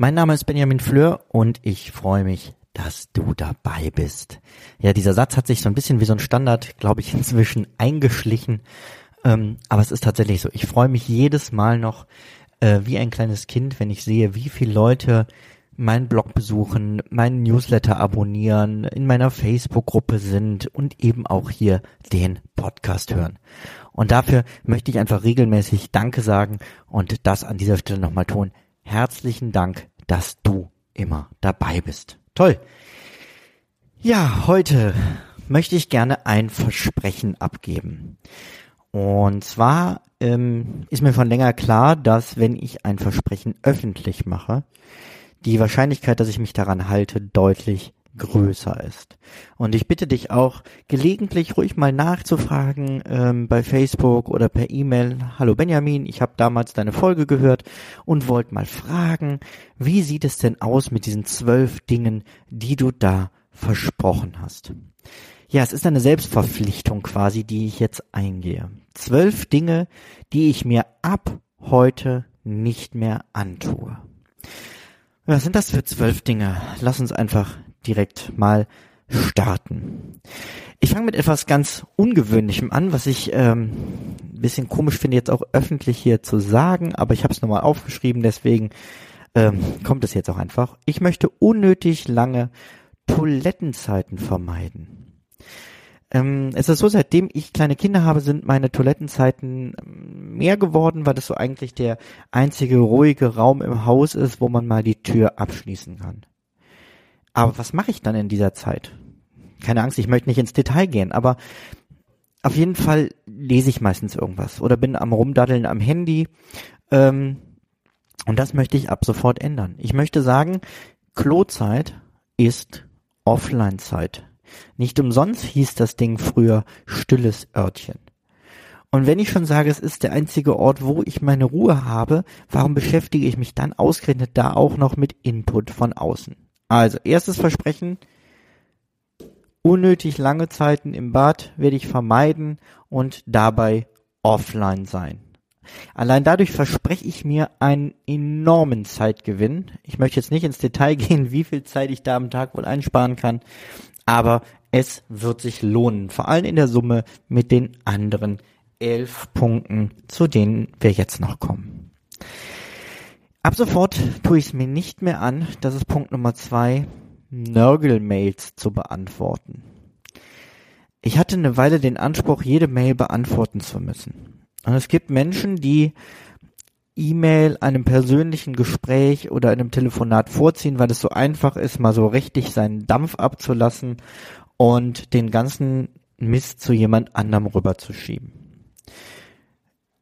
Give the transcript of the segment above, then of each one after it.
Mein Name ist Benjamin Fleur und ich freue mich, dass du dabei bist. Ja, dieser Satz hat sich so ein bisschen wie so ein Standard, glaube ich, inzwischen eingeschlichen. Ähm, aber es ist tatsächlich so. Ich freue mich jedes Mal noch äh, wie ein kleines Kind, wenn ich sehe, wie viele Leute meinen Blog besuchen, meinen Newsletter abonnieren, in meiner Facebook-Gruppe sind und eben auch hier den Podcast hören. Und dafür möchte ich einfach regelmäßig Danke sagen und das an dieser Stelle nochmal tun. Herzlichen Dank, dass du immer dabei bist. Toll. Ja, heute möchte ich gerne ein Versprechen abgeben. Und zwar ähm, ist mir von länger klar, dass wenn ich ein Versprechen öffentlich mache, die Wahrscheinlichkeit, dass ich mich daran halte, deutlich größer ist. Und ich bitte dich auch, gelegentlich ruhig mal nachzufragen ähm, bei Facebook oder per E-Mail. Hallo Benjamin, ich habe damals deine Folge gehört und wollte mal fragen, wie sieht es denn aus mit diesen zwölf Dingen, die du da versprochen hast? Ja, es ist eine Selbstverpflichtung quasi, die ich jetzt eingehe. Zwölf Dinge, die ich mir ab heute nicht mehr antue. Was sind das für zwölf Dinge? Lass uns einfach direkt mal starten. Ich fange mit etwas ganz Ungewöhnlichem an, was ich ähm, ein bisschen komisch finde, jetzt auch öffentlich hier zu sagen, aber ich habe es nochmal aufgeschrieben, deswegen ähm, kommt es jetzt auch einfach. Ich möchte unnötig lange Toilettenzeiten vermeiden. Ähm, es ist so, seitdem ich kleine Kinder habe, sind meine Toilettenzeiten ähm, mehr geworden, weil das so eigentlich der einzige ruhige Raum im Haus ist, wo man mal die Tür abschließen kann. Aber was mache ich dann in dieser Zeit? Keine Angst, ich möchte nicht ins Detail gehen, aber auf jeden Fall lese ich meistens irgendwas oder bin am Rumdaddeln am Handy. Ähm, und das möchte ich ab sofort ändern. Ich möchte sagen, Klozeit ist Offline-Zeit. Nicht umsonst hieß das Ding früher stilles Örtchen. Und wenn ich schon sage, es ist der einzige Ort, wo ich meine Ruhe habe, warum beschäftige ich mich dann ausgerechnet da auch noch mit Input von außen? Also, erstes Versprechen, unnötig lange Zeiten im Bad werde ich vermeiden und dabei offline sein. Allein dadurch verspreche ich mir einen enormen Zeitgewinn. Ich möchte jetzt nicht ins Detail gehen, wie viel Zeit ich da am Tag wohl einsparen kann, aber es wird sich lohnen, vor allem in der Summe mit den anderen elf Punkten, zu denen wir jetzt noch kommen. Ab sofort tue ich es mir nicht mehr an, das ist Punkt Nummer zwei, Nörgel-Mails zu beantworten. Ich hatte eine Weile den Anspruch, jede Mail beantworten zu müssen. Und es gibt Menschen, die E-Mail einem persönlichen Gespräch oder einem Telefonat vorziehen, weil es so einfach ist, mal so richtig seinen Dampf abzulassen und den ganzen Mist zu jemand anderem rüberzuschieben.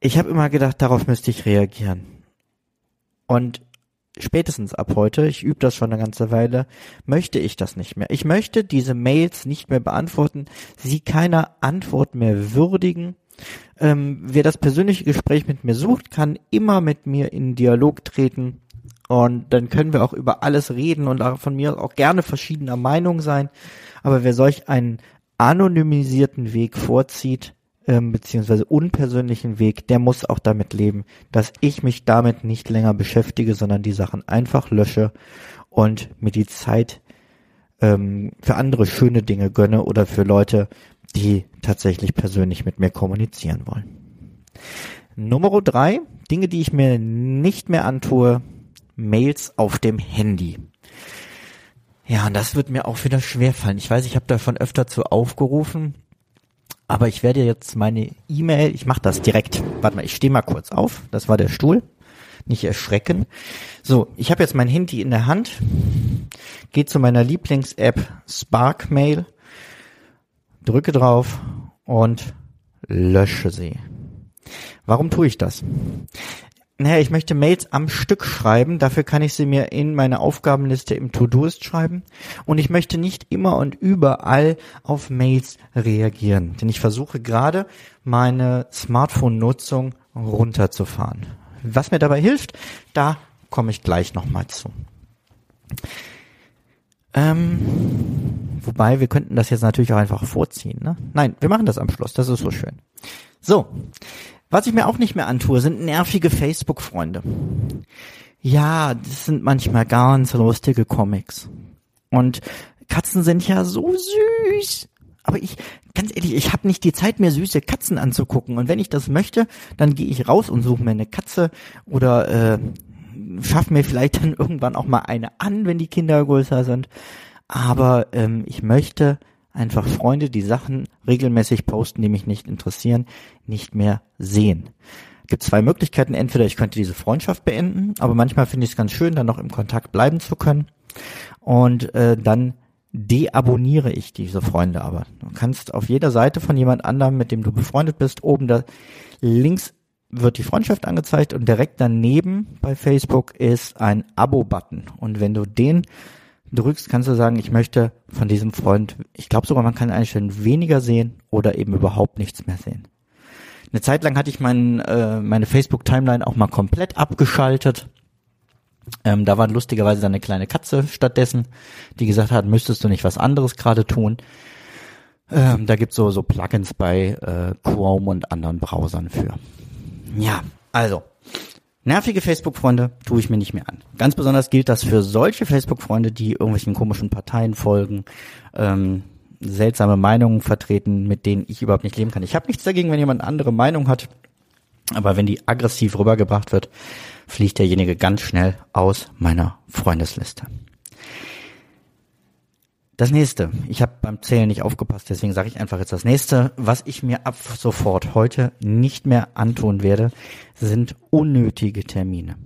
Ich habe immer gedacht, darauf müsste ich reagieren. Und spätestens ab heute, ich übe das schon eine ganze Weile, möchte ich das nicht mehr. Ich möchte diese Mails nicht mehr beantworten, sie keiner Antwort mehr würdigen ähm, wer das persönliche Gespräch mit mir sucht, kann immer mit mir in Dialog treten. Und dann können wir auch über alles reden und von mir auch gerne verschiedener Meinung sein. Aber wer solch einen anonymisierten Weg vorzieht, ähm, beziehungsweise unpersönlichen Weg, der muss auch damit leben, dass ich mich damit nicht länger beschäftige, sondern die Sachen einfach lösche und mir die Zeit ähm, für andere schöne Dinge gönne oder für Leute, die tatsächlich persönlich mit mir kommunizieren wollen. Nummer drei, Dinge, die ich mir nicht mehr antue, Mails auf dem Handy. Ja, und das wird mir auch wieder schwerfallen. Ich weiß, ich habe davon öfter zu aufgerufen, aber ich werde jetzt meine E-Mail, ich mache das direkt. Warte mal, ich stehe mal kurz auf. Das war der Stuhl. Nicht erschrecken. So, ich habe jetzt mein Handy in der Hand, gehe zu meiner Lieblings-App Spark Mail drücke drauf und lösche sie. Warum tue ich das? Naja, ich möchte Mails am Stück schreiben. Dafür kann ich sie mir in meine Aufgabenliste im To-Doist schreiben. Und ich möchte nicht immer und überall auf Mails reagieren. Denn ich versuche gerade meine Smartphone-Nutzung runterzufahren. Was mir dabei hilft, da komme ich gleich nochmal zu. Ähm, wobei, wir könnten das jetzt natürlich auch einfach vorziehen. Ne? Nein, wir machen das am Schluss. Das ist so schön. So, was ich mir auch nicht mehr antue, sind nervige Facebook-Freunde. Ja, das sind manchmal ganz lustige Comics. Und Katzen sind ja so süß. Aber ich, ganz ehrlich, ich habe nicht die Zeit, mir süße Katzen anzugucken. Und wenn ich das möchte, dann gehe ich raus und suche mir eine Katze oder äh, schaff mir vielleicht dann irgendwann auch mal eine an, wenn die Kinder größer sind. Aber ähm, ich möchte einfach Freunde, die Sachen regelmäßig posten, die mich nicht interessieren, nicht mehr sehen. Gibt zwei Möglichkeiten. Entweder ich könnte diese Freundschaft beenden, aber manchmal finde ich es ganz schön, dann noch im Kontakt bleiben zu können. Und äh, dann deabonniere ich diese Freunde aber. Du kannst auf jeder Seite von jemand anderem, mit dem du befreundet bist, oben da links wird die Freundschaft angezeigt und direkt daneben bei Facebook ist ein Abo-Button. Und wenn du den drückst, kannst du sagen, ich möchte von diesem Freund, ich glaube sogar, man kann einstellen, weniger sehen oder eben überhaupt nichts mehr sehen. Eine Zeit lang hatte ich mein, äh, meine Facebook-Timeline auch mal komplett abgeschaltet. Ähm, da war lustigerweise dann eine kleine Katze stattdessen, die gesagt hat, müsstest du nicht was anderes gerade tun. Ähm, da gibt's so, so Plugins bei äh, Chrome und anderen Browsern für. Ja, also, Nervige Facebook-Freunde tue ich mir nicht mehr an. Ganz besonders gilt das für solche Facebook-Freunde, die irgendwelchen komischen Parteien folgen, ähm, seltsame Meinungen vertreten, mit denen ich überhaupt nicht leben kann. Ich habe nichts dagegen, wenn jemand eine andere Meinung hat, aber wenn die aggressiv rübergebracht wird, fliegt derjenige ganz schnell aus meiner Freundesliste. Das nächste, ich habe beim Zählen nicht aufgepasst, deswegen sage ich einfach jetzt das nächste, was ich mir ab sofort heute nicht mehr antun werde, sind unnötige Termine.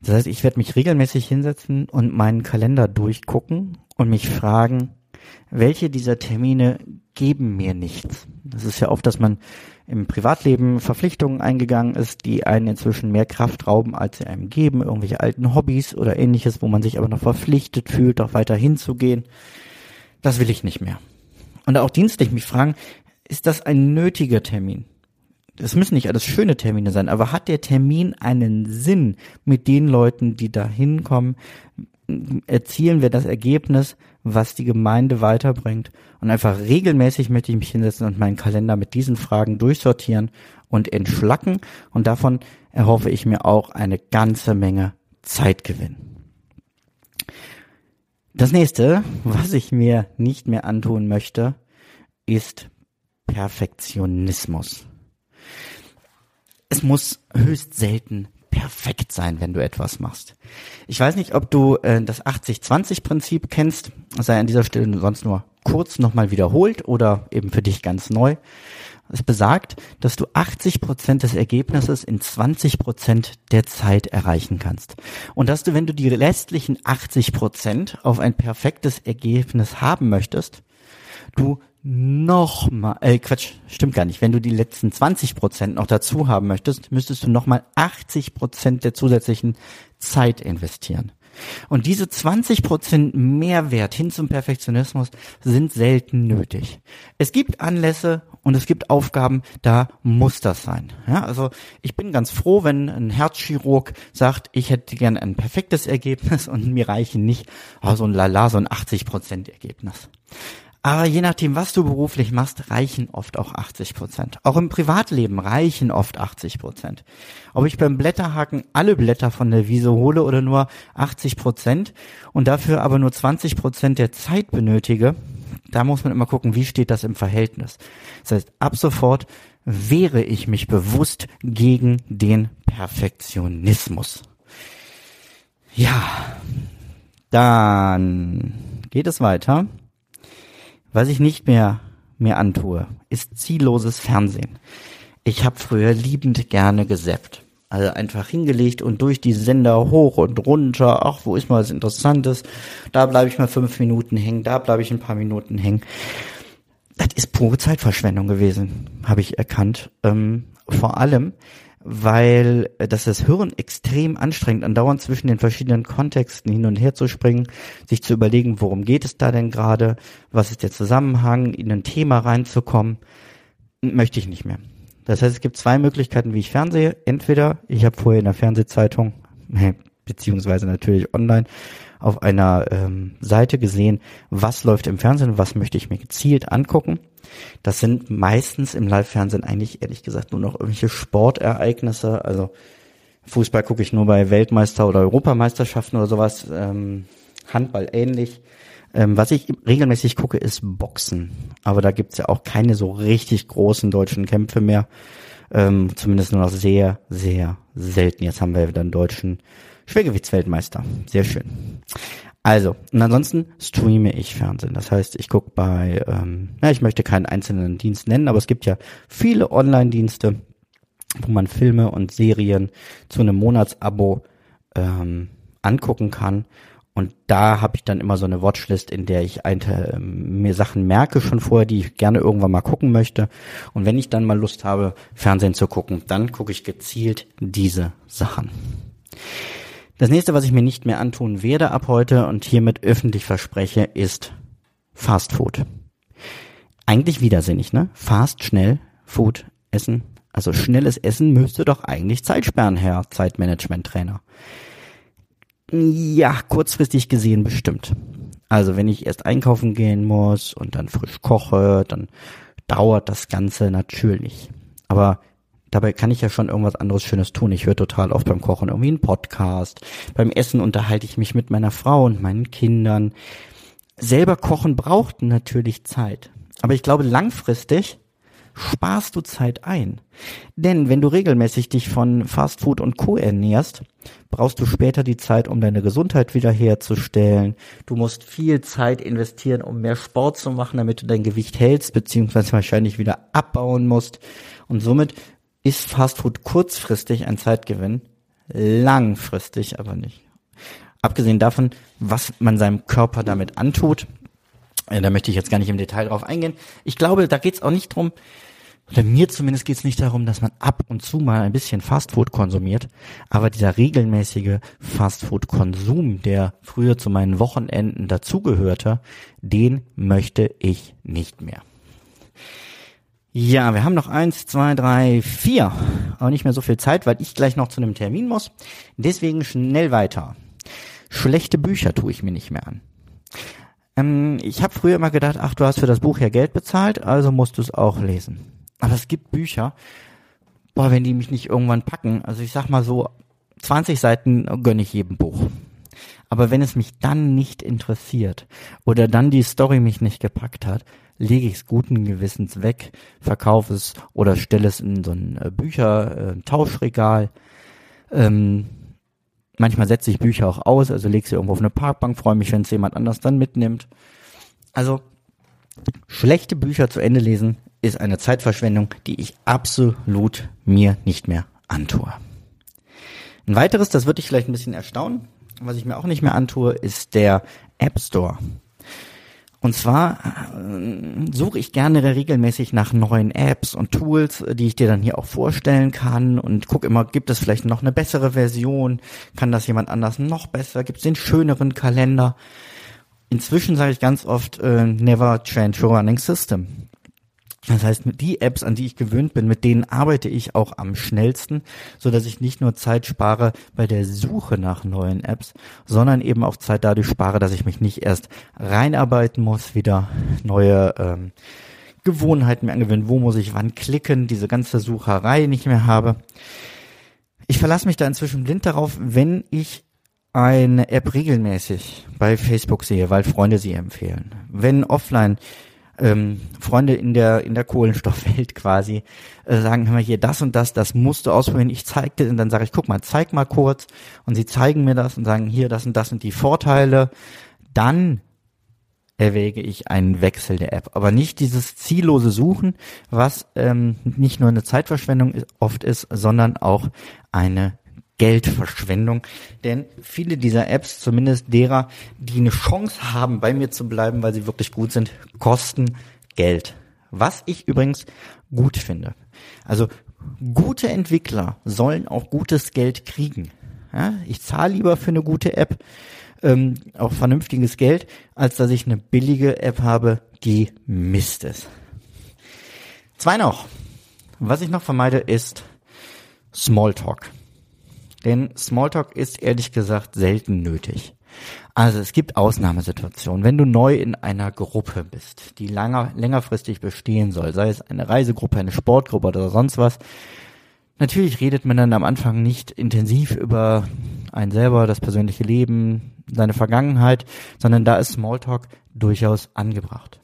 Das heißt, ich werde mich regelmäßig hinsetzen und meinen Kalender durchgucken und mich fragen, welche dieser Termine geben mir nichts. Das ist ja oft, dass man im Privatleben Verpflichtungen eingegangen ist, die einen inzwischen mehr Kraft rauben, als sie einem geben, irgendwelche alten Hobbys oder ähnliches, wo man sich aber noch verpflichtet fühlt, auch weiter hinzugehen. Das will ich nicht mehr. Und auch dienstlich mich fragen, ist das ein nötiger Termin? Es müssen nicht alles schöne Termine sein, aber hat der Termin einen Sinn mit den Leuten, die da hinkommen? Erzielen wir das Ergebnis, was die Gemeinde weiterbringt? Und einfach regelmäßig möchte ich mich hinsetzen und meinen Kalender mit diesen Fragen durchsortieren und entschlacken. Und davon erhoffe ich mir auch eine ganze Menge Zeitgewinn. Das nächste, was ich mir nicht mehr antun möchte, ist Perfektionismus. Es muss höchst selten perfekt sein, wenn du etwas machst. Ich weiß nicht, ob du äh, das 80-20-Prinzip kennst, sei an dieser Stelle sonst nur kurz nochmal wiederholt oder eben für dich ganz neu. Es besagt, dass du 80 Prozent des Ergebnisses in 20 Prozent der Zeit erreichen kannst. Und dass du, wenn du die restlichen 80 Prozent auf ein perfektes Ergebnis haben möchtest, du nochmal, äh, Quatsch, stimmt gar nicht. Wenn du die letzten 20 Prozent noch dazu haben möchtest, müsstest du nochmal 80 Prozent der zusätzlichen Zeit investieren. Und diese 20 Prozent Mehrwert hin zum Perfektionismus sind selten nötig. Es gibt Anlässe und es gibt Aufgaben, da muss das sein. Ja, also ich bin ganz froh, wenn ein Herzchirurg sagt, ich hätte gern ein perfektes Ergebnis und mir reichen nicht oh, so ein Lala, so ein 80 Prozent Ergebnis. Aber je nachdem, was du beruflich machst, reichen oft auch 80 Prozent. Auch im Privatleben reichen oft 80 Prozent. Ob ich beim Blätterhaken alle Blätter von der Wiese hole oder nur 80 Prozent und dafür aber nur 20 Prozent der Zeit benötige, da muss man immer gucken, wie steht das im Verhältnis. Das heißt, ab sofort wehre ich mich bewusst gegen den Perfektionismus. Ja, dann geht es weiter. Was ich nicht mehr mir antue, ist zielloses Fernsehen. Ich habe früher liebend gerne gesappt. Also einfach hingelegt und durch die Sender hoch und runter. Ach, wo ist mal was Interessantes? Da bleibe ich mal fünf Minuten hängen, da bleibe ich ein paar Minuten hängen. Das ist pure Zeitverschwendung gewesen, habe ich erkannt. Ähm, vor allem, weil äh, das das Hirn extrem anstrengt, andauernd zwischen den verschiedenen Kontexten hin und her zu springen, sich zu überlegen, worum geht es da denn gerade, was ist der Zusammenhang, in ein Thema reinzukommen, möchte ich nicht mehr. Das heißt, es gibt zwei Möglichkeiten, wie ich fernsehe. Entweder ich habe vorher in der Fernsehzeitung, beziehungsweise natürlich online, auf einer ähm, Seite gesehen, was läuft im Fernsehen, was möchte ich mir gezielt angucken. Das sind meistens im Live-Fernsehen eigentlich ehrlich gesagt nur noch irgendwelche Sportereignisse. Also Fußball gucke ich nur bei Weltmeister- oder Europameisterschaften oder sowas. Ähm, Handball ähnlich. Ähm, was ich regelmäßig gucke, ist Boxen. Aber da gibt's ja auch keine so richtig großen deutschen Kämpfe mehr. Ähm, zumindest nur noch sehr, sehr selten. Jetzt haben wir wieder einen deutschen Schwergewichtsweltmeister. Sehr schön. Also, und ansonsten streame ich Fernsehen. Das heißt, ich gucke bei, ähm, ja, ich möchte keinen einzelnen Dienst nennen, aber es gibt ja viele Online-Dienste, wo man Filme und Serien zu einem Monatsabo ähm, angucken kann. Und da habe ich dann immer so eine Watchlist, in der ich ein, äh, mir Sachen merke schon vorher, die ich gerne irgendwann mal gucken möchte. Und wenn ich dann mal Lust habe, Fernsehen zu gucken, dann gucke ich gezielt diese Sachen. Das nächste, was ich mir nicht mehr antun werde ab heute und hiermit öffentlich verspreche, ist Fast Food. Eigentlich widersinnig, ne? Fast, schnell, Food, Essen. Also schnelles Essen müsste doch eigentlich Zeit sperren, Herr Zeitmanagement-Trainer. Ja, kurzfristig gesehen bestimmt. Also wenn ich erst einkaufen gehen muss und dann frisch koche, dann dauert das Ganze natürlich. Aber Dabei kann ich ja schon irgendwas anderes Schönes tun. Ich höre total oft beim Kochen irgendwie einen Podcast. Beim Essen unterhalte ich mich mit meiner Frau und meinen Kindern. Selber kochen braucht natürlich Zeit. Aber ich glaube, langfristig sparst du Zeit ein. Denn wenn du regelmäßig dich von Fastfood und Co. ernährst, brauchst du später die Zeit, um deine Gesundheit wiederherzustellen. Du musst viel Zeit investieren, um mehr Sport zu machen, damit du dein Gewicht hältst, beziehungsweise wahrscheinlich wieder abbauen musst. Und somit ist Fastfood kurzfristig ein Zeitgewinn, langfristig aber nicht. Abgesehen davon, was man seinem Körper damit antut, äh, da möchte ich jetzt gar nicht im Detail drauf eingehen. Ich glaube, da geht es auch nicht drum, oder mir zumindest geht es nicht darum, dass man ab und zu mal ein bisschen Fastfood konsumiert, aber dieser regelmäßige Fastfood-Konsum, der früher zu meinen Wochenenden dazugehörte, den möchte ich nicht mehr. Ja, wir haben noch eins, zwei, drei, vier. Auch nicht mehr so viel Zeit, weil ich gleich noch zu einem Termin muss. Deswegen schnell weiter. Schlechte Bücher tue ich mir nicht mehr an. Ähm, ich habe früher immer gedacht, ach, du hast für das Buch ja Geld bezahlt, also musst du es auch lesen. Aber es gibt Bücher, boah, wenn die mich nicht irgendwann packen, also ich sag mal so, 20 Seiten gönne ich jedem Buch. Aber wenn es mich dann nicht interessiert oder dann die Story mich nicht gepackt hat, lege ich es guten Gewissens weg, verkaufe es oder stelle es in so ein äh, Bücher-Tauschregal. Äh, ähm, manchmal setze ich Bücher auch aus, also lege sie irgendwo auf eine Parkbank, freue mich, wenn es jemand anders dann mitnimmt. Also schlechte Bücher zu Ende lesen ist eine Zeitverschwendung, die ich absolut mir nicht mehr antue. Ein weiteres, das würde ich vielleicht ein bisschen erstaunen, was ich mir auch nicht mehr antue, ist der App Store. Und zwar äh, suche ich gerne regelmäßig nach neuen Apps und Tools, die ich dir dann hier auch vorstellen kann und guck immer, gibt es vielleicht noch eine bessere Version? Kann das jemand anders noch besser? Gibt es den schöneren Kalender? Inzwischen sage ich ganz oft, äh, never change your running system. Das heißt, die Apps, an die ich gewöhnt bin, mit denen arbeite ich auch am schnellsten, so dass ich nicht nur Zeit spare bei der Suche nach neuen Apps, sondern eben auch Zeit dadurch spare, dass ich mich nicht erst reinarbeiten muss, wieder neue ähm, Gewohnheiten mir angewöhnen, wo muss ich wann klicken, diese ganze Sucherei nicht mehr habe. Ich verlasse mich da inzwischen blind darauf, wenn ich eine App regelmäßig bei Facebook sehe, weil Freunde sie empfehlen. Wenn offline ähm, Freunde in der in der Kohlenstoffwelt quasi äh, sagen, hör mal hier das und das, das musst du ausprobieren. Ich zeig dir und dann sage ich, guck mal, zeig mal kurz und sie zeigen mir das und sagen, hier das und das sind die Vorteile. Dann erwäge ich einen Wechsel der App, aber nicht dieses ziellose Suchen, was ähm, nicht nur eine Zeitverschwendung oft ist, sondern auch eine Geldverschwendung, denn viele dieser Apps, zumindest derer, die eine Chance haben, bei mir zu bleiben, weil sie wirklich gut sind, kosten Geld. Was ich übrigens gut finde. Also gute Entwickler sollen auch gutes Geld kriegen. Ja, ich zahle lieber für eine gute App ähm, auch vernünftiges Geld, als dass ich eine billige App habe, die Mist ist. Zwei noch. Was ich noch vermeide, ist Smalltalk. Denn Smalltalk ist ehrlich gesagt selten nötig. Also es gibt Ausnahmesituationen. Wenn du neu in einer Gruppe bist, die langer, längerfristig bestehen soll, sei es eine Reisegruppe, eine Sportgruppe oder sonst was, natürlich redet man dann am Anfang nicht intensiv über ein selber, das persönliche Leben, seine Vergangenheit, sondern da ist Smalltalk durchaus angebracht.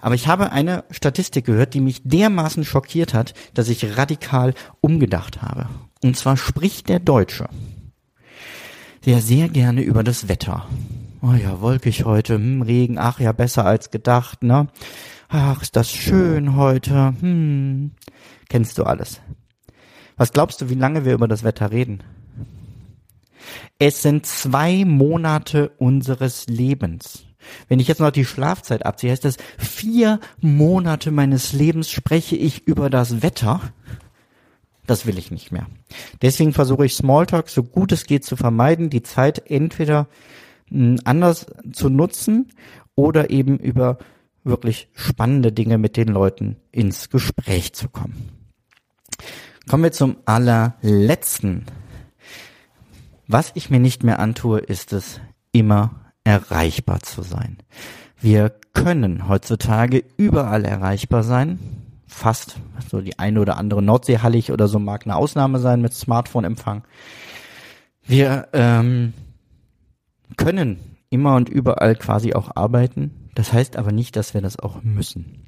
Aber ich habe eine Statistik gehört, die mich dermaßen schockiert hat, dass ich radikal umgedacht habe. Und zwar spricht der Deutsche sehr, sehr gerne über das Wetter. Oh ja, wolkig heute, hm, Regen, ach ja, besser als gedacht, ne? Ach, ist das schön heute, hm. Kennst du alles. Was glaubst du, wie lange wir über das Wetter reden? Es sind zwei Monate unseres Lebens. Wenn ich jetzt noch die Schlafzeit abziehe, heißt das, vier Monate meines Lebens spreche ich über das Wetter. Das will ich nicht mehr. Deswegen versuche ich Smalltalk so gut es geht zu vermeiden, die Zeit entweder hm, anders zu nutzen oder eben über wirklich spannende Dinge mit den Leuten ins Gespräch zu kommen. Kommen wir zum allerletzten was ich mir nicht mehr antue, ist es, immer erreichbar zu sein. Wir können heutzutage überall erreichbar sein. Fast. So die eine oder andere Nordseehallig oder so mag eine Ausnahme sein mit Smartphone-Empfang. Wir ähm, können immer und überall quasi auch arbeiten. Das heißt aber nicht, dass wir das auch müssen.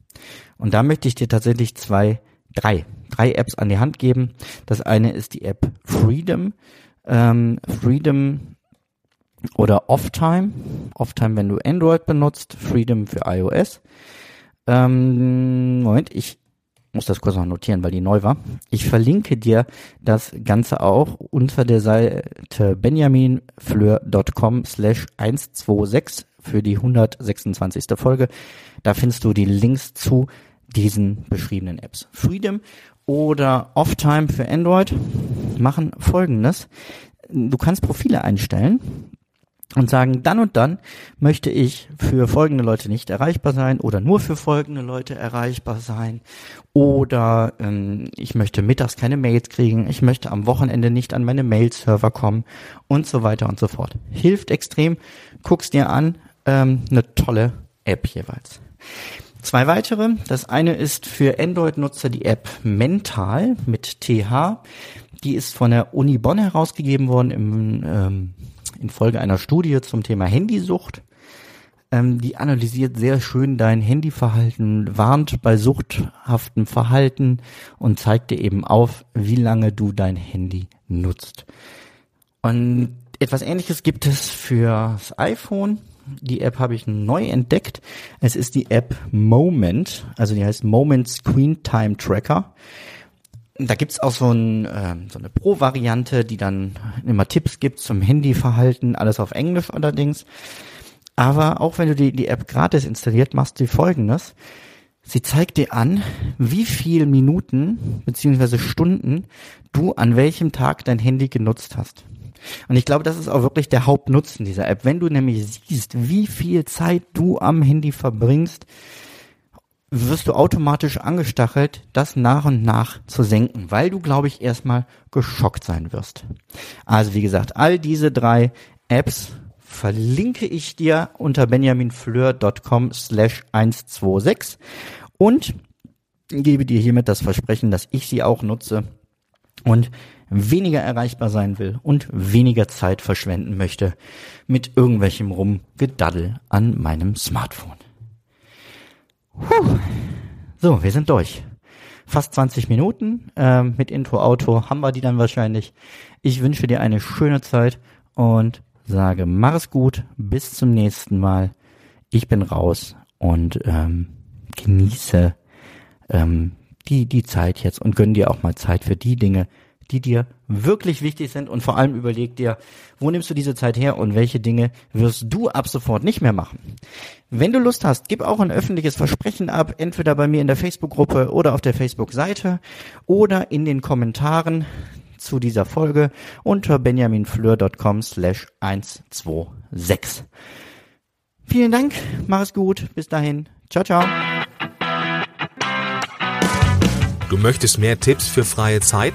Und da möchte ich dir tatsächlich zwei, drei, drei Apps an die Hand geben. Das eine ist die App Freedom ähm, Freedom oder Offtime. Offtime, wenn du Android benutzt, Freedom für iOS. Ähm, Moment, ich muss das kurz noch notieren, weil die neu war. Ich verlinke dir das Ganze auch unter der Seite benjaminfleur.com slash 126 für die 126. Folge. Da findest du die Links zu diesen beschriebenen Apps. Freedom oder Offtime für Android machen folgendes. Du kannst Profile einstellen und sagen, dann und dann möchte ich für folgende Leute nicht erreichbar sein oder nur für folgende Leute erreichbar sein oder ähm, ich möchte mittags keine Mails kriegen, ich möchte am Wochenende nicht an meine Mail-Server kommen und so weiter und so fort. Hilft extrem, guck's dir an, ähm, eine tolle App jeweils. Zwei weitere. Das eine ist für Android-Nutzer die App Mental mit TH. Die ist von der Uni Bonn herausgegeben worden im, ähm, in Folge einer Studie zum Thema Handysucht. Ähm, die analysiert sehr schön dein Handyverhalten, warnt bei suchthaftem Verhalten und zeigt dir eben auf, wie lange du dein Handy nutzt. Und etwas ähnliches gibt es fürs iPhone. Die App habe ich neu entdeckt. Es ist die App Moment, also die heißt Moment Screen Time Tracker. Da gibt's auch so, ein, äh, so eine Pro-Variante, die dann immer Tipps gibt zum Handyverhalten, alles auf Englisch allerdings. Aber auch wenn du die, die App gratis installiert, machst du folgendes. Sie zeigt dir an, wie viel Minuten beziehungsweise Stunden du an welchem Tag dein Handy genutzt hast. Und ich glaube, das ist auch wirklich der Hauptnutzen dieser App. Wenn du nämlich siehst, wie viel Zeit du am Handy verbringst, wirst du automatisch angestachelt, das nach und nach zu senken, weil du, glaube ich, erstmal geschockt sein wirst. Also wie gesagt, all diese drei Apps verlinke ich dir unter benjaminfleur.com slash 126 und gebe dir hiermit das Versprechen, dass ich sie auch nutze und weniger erreichbar sein will und weniger Zeit verschwenden möchte mit irgendwelchem Rumgedaddel an meinem Smartphone. Puh. So, wir sind durch. Fast 20 Minuten äh, mit Intro-Auto haben wir die dann wahrscheinlich. Ich wünsche dir eine schöne Zeit und sage, mach es gut, bis zum nächsten Mal. Ich bin raus und ähm, genieße ähm, die, die Zeit jetzt und gönn dir auch mal Zeit für die Dinge, die dir wirklich wichtig sind und vor allem überleg dir, wo nimmst du diese Zeit her und welche Dinge wirst du ab sofort nicht mehr machen. Wenn du Lust hast, gib auch ein öffentliches Versprechen ab, entweder bei mir in der Facebook-Gruppe oder auf der Facebook-Seite oder in den Kommentaren zu dieser Folge unter benjaminfleur.com slash 126. Vielen Dank, mach es gut, bis dahin, ciao, ciao. Du möchtest mehr Tipps für freie Zeit?